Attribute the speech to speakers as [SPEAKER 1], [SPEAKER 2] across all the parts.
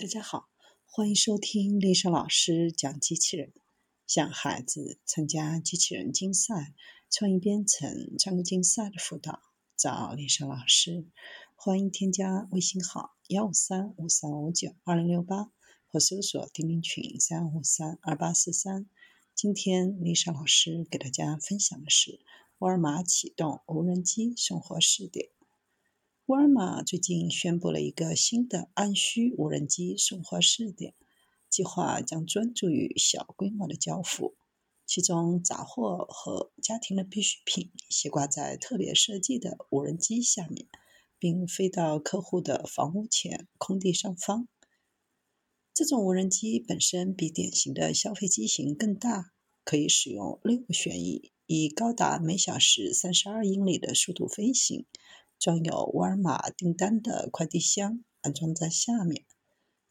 [SPEAKER 1] 大家好，欢迎收听丽莎老师讲机器人。想孩子参加机器人竞赛、创意编程、创客竞赛的辅导，找丽莎老师。欢迎添加微信号幺五三五三五九二零六八，或搜索钉钉群三五三二八四三。今天丽莎老师给大家分享的是沃尔玛启动无人机送货试点。沃尔玛最近宣布了一个新的按需无人机送货试点计划，将专注于小规模的交付，其中杂货和家庭的必需品斜挂在特别设计的无人机下面，并飞到客户的房屋前空地上方。这种无人机本身比典型的消费机型更大，可以使用六个旋翼，以高达每小时三十二英里的速度飞行。装有沃尔玛订单的快递箱安装在下面。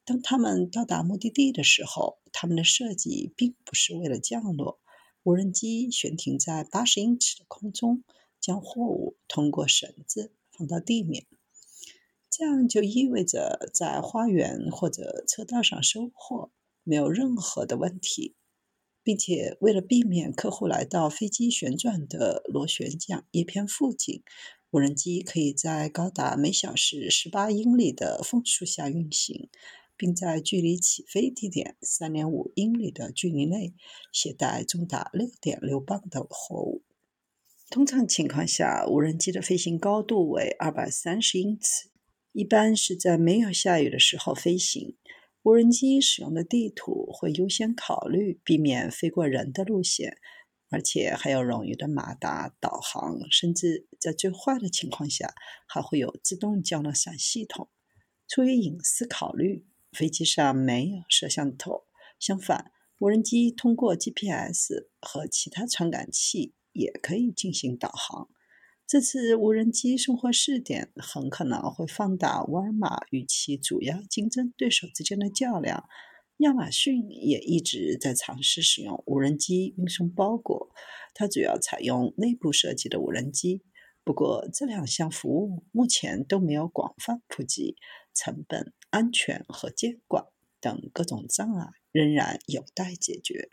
[SPEAKER 1] 当他们到达目的地的时候，他们的设计并不是为了降落。无人机悬停在八十英尺的空中，将货物通过绳子放到地面。这样就意味着在花园或者车道上收货没有任何的问题，并且为了避免客户来到飞机旋转的螺旋桨叶片附近。无人机可以在高达每小时十八英里的风速下运行，并在距离起飞地点三点五英里的距离内携带重达六点六磅的货物。通常情况下，无人机的飞行高度为二百三十英尺，一般是在没有下雨的时候飞行。无人机使用的地图会优先考虑避免飞过人的路线。而且还有冗余的马达、导航，甚至在最坏的情况下，还会有自动降落伞系统。出于隐私考虑，飞机上没有摄像头。相反，无人机通过 GPS 和其他传感器也可以进行导航。这次无人机送货试点很可能会放大沃尔玛与其主要竞争对手之间的较量。亚马逊也一直在尝试使用无人机运送包裹，它主要采用内部设计的无人机。不过，这两项服务目前都没有广泛普及，成本、安全和监管等各种障碍仍然有待解决。